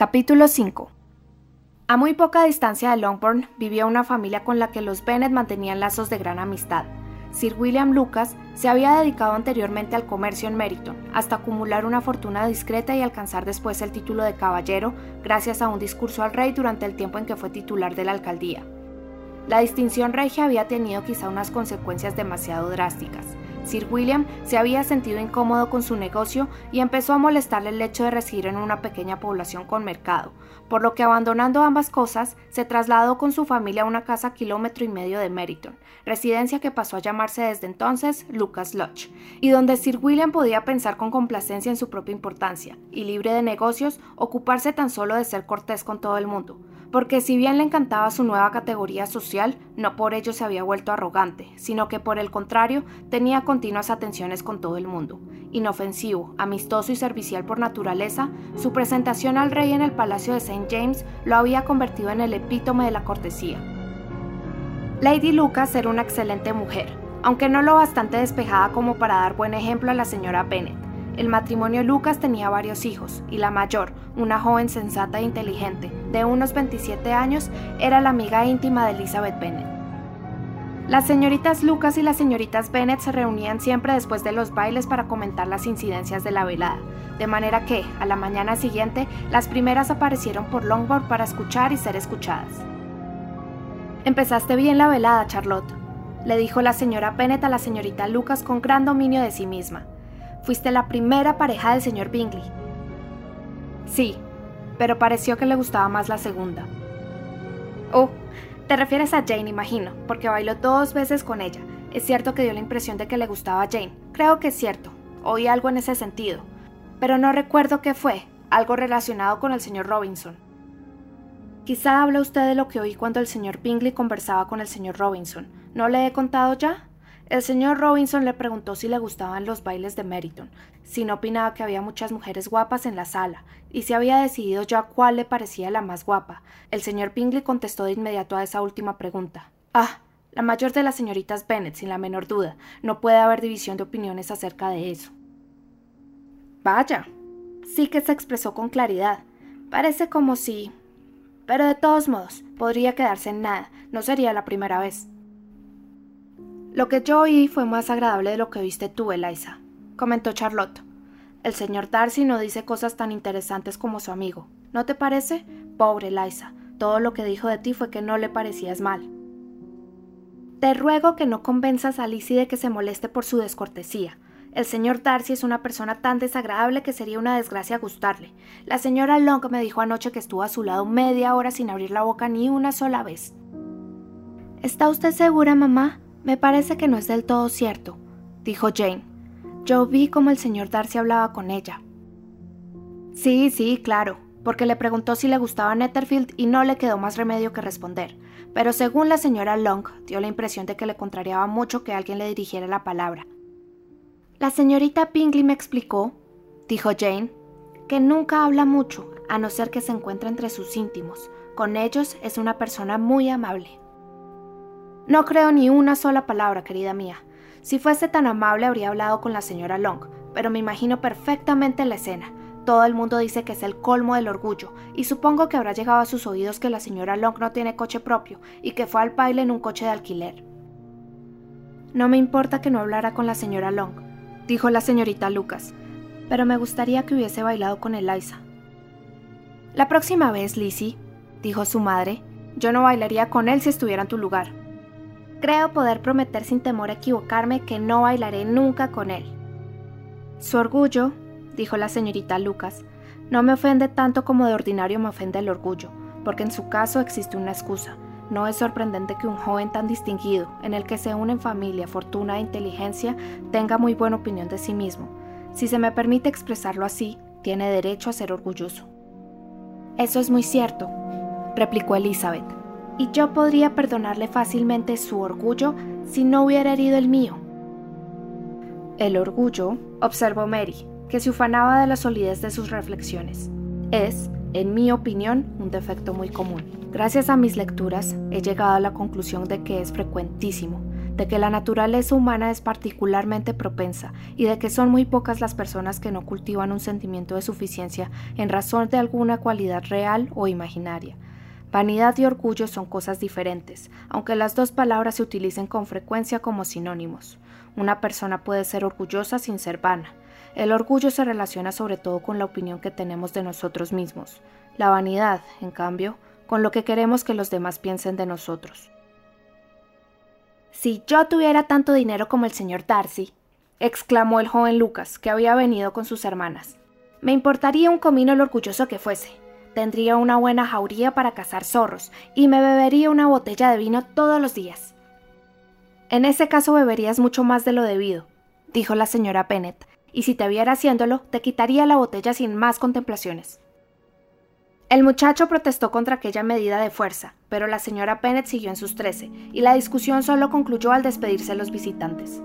Capítulo 5 A muy poca distancia de Longbourn vivía una familia con la que los Bennet mantenían lazos de gran amistad. Sir William Lucas se había dedicado anteriormente al comercio en Meryton, hasta acumular una fortuna discreta y alcanzar después el título de caballero gracias a un discurso al rey durante el tiempo en que fue titular de la alcaldía. La distinción regia había tenido quizá unas consecuencias demasiado drásticas. Sir William se había sentido incómodo con su negocio y empezó a molestarle el hecho de residir en una pequeña población con mercado, por lo que abandonando ambas cosas, se trasladó con su familia a una casa a kilómetro y medio de Meryton, residencia que pasó a llamarse desde entonces Lucas Lodge, y donde Sir William podía pensar con complacencia en su propia importancia, y libre de negocios, ocuparse tan solo de ser cortés con todo el mundo, porque si bien le encantaba su nueva categoría social, no por ello se había vuelto arrogante, sino que por el contrario tenía continuas atenciones con todo el mundo. Inofensivo, amistoso y servicial por naturaleza, su presentación al rey en el Palacio de St. James lo había convertido en el epítome de la cortesía. Lady Lucas era una excelente mujer, aunque no lo bastante despejada como para dar buen ejemplo a la señora Bennet. El matrimonio Lucas tenía varios hijos, y la mayor, una joven sensata e inteligente, de unos 27 años, era la amiga íntima de Elizabeth Bennet. Las señoritas Lucas y las señoritas Bennet se reunían siempre después de los bailes para comentar las incidencias de la velada, de manera que, a la mañana siguiente, las primeras aparecieron por Longbourn para escuchar y ser escuchadas. Empezaste bien la velada, Charlotte, le dijo la señora Bennet a la señorita Lucas con gran dominio de sí misma. Fuiste la primera pareja del señor Bingley. Sí, pero pareció que le gustaba más la segunda. Oh, te refieres a Jane, imagino, porque bailó dos veces con ella. Es cierto que dio la impresión de que le gustaba a Jane. Creo que es cierto. Oí algo en ese sentido. Pero no recuerdo qué fue. Algo relacionado con el señor Robinson. Quizá habla usted de lo que oí cuando el señor Bingley conversaba con el señor Robinson. ¿No le he contado ya? El señor Robinson le preguntó si le gustaban los bailes de Meryton, si no opinaba que había muchas mujeres guapas en la sala, y si había decidido ya cuál le parecía la más guapa. El señor Bingley contestó de inmediato a esa última pregunta. Ah, la mayor de las señoritas Bennet, sin la menor duda. No puede haber división de opiniones acerca de eso. Vaya. Sí que se expresó con claridad. Parece como si... Pero de todos modos, podría quedarse en nada. No sería la primera vez. Lo que yo oí fue más agradable de lo que viste tú, Eliza, comentó Charlotte. El señor Darcy no dice cosas tan interesantes como su amigo. ¿No te parece? Pobre Eliza, todo lo que dijo de ti fue que no le parecías mal. Te ruego que no convenzas a Lizzie de que se moleste por su descortesía. El señor Darcy es una persona tan desagradable que sería una desgracia gustarle. La señora Long me dijo anoche que estuvo a su lado media hora sin abrir la boca ni una sola vez. ¿Está usted segura, mamá? Me parece que no es del todo cierto, dijo Jane. Yo vi cómo el señor Darcy hablaba con ella. Sí, sí, claro, porque le preguntó si le gustaba Netherfield y no le quedó más remedio que responder. Pero según la señora Long, dio la impresión de que le contrariaba mucho que alguien le dirigiera la palabra. La señorita Pingley me explicó, dijo Jane, que nunca habla mucho, a no ser que se encuentre entre sus íntimos. Con ellos es una persona muy amable. No creo ni una sola palabra, querida mía. Si fuese tan amable habría hablado con la señora Long, pero me imagino perfectamente la escena. Todo el mundo dice que es el colmo del orgullo, y supongo que habrá llegado a sus oídos que la señora Long no tiene coche propio y que fue al baile en un coche de alquiler. No me importa que no hablara con la señora Long, dijo la señorita Lucas, pero me gustaría que hubiese bailado con Eliza. La próxima vez, Lizzie, dijo su madre, yo no bailaría con él si estuviera en tu lugar. Creo poder prometer sin temor a equivocarme que no bailaré nunca con él. Su orgullo, dijo la señorita Lucas, no me ofende tanto como de ordinario me ofende el orgullo, porque en su caso existe una excusa. No es sorprendente que un joven tan distinguido, en el que se unen familia, fortuna e inteligencia, tenga muy buena opinión de sí mismo. Si se me permite expresarlo así, tiene derecho a ser orgulloso. Eso es muy cierto, replicó Elizabeth y yo podría perdonarle fácilmente su orgullo si no hubiera herido el mío. El orgullo, observó Mary, que se ufanaba de la solidez de sus reflexiones, es, en mi opinión, un defecto muy común. Gracias a mis lecturas, he llegado a la conclusión de que es frecuentísimo. de que la naturaleza humana es particularmente propensa y de que son muy pocas las personas que no cultivan un sentimiento de suficiencia en razón de alguna cualidad real o imaginaria. Vanidad y orgullo son cosas diferentes, aunque las dos palabras se utilicen con frecuencia como sinónimos. Una persona puede ser orgullosa sin ser vana. El orgullo se relaciona sobre todo con la opinión que tenemos de nosotros mismos. La vanidad, en cambio, con lo que queremos que los demás piensen de nosotros. Si yo tuviera tanto dinero como el señor Darcy, exclamó el joven Lucas, que había venido con sus hermanas, me importaría un comino lo orgulloso que fuese. Tendría una buena jauría para cazar zorros y me bebería una botella de vino todos los días. En ese caso beberías mucho más de lo debido, dijo la señora Pennett, y si te viera haciéndolo, te quitaría la botella sin más contemplaciones. El muchacho protestó contra aquella medida de fuerza, pero la señora Pennett siguió en sus trece, y la discusión solo concluyó al despedirse los visitantes.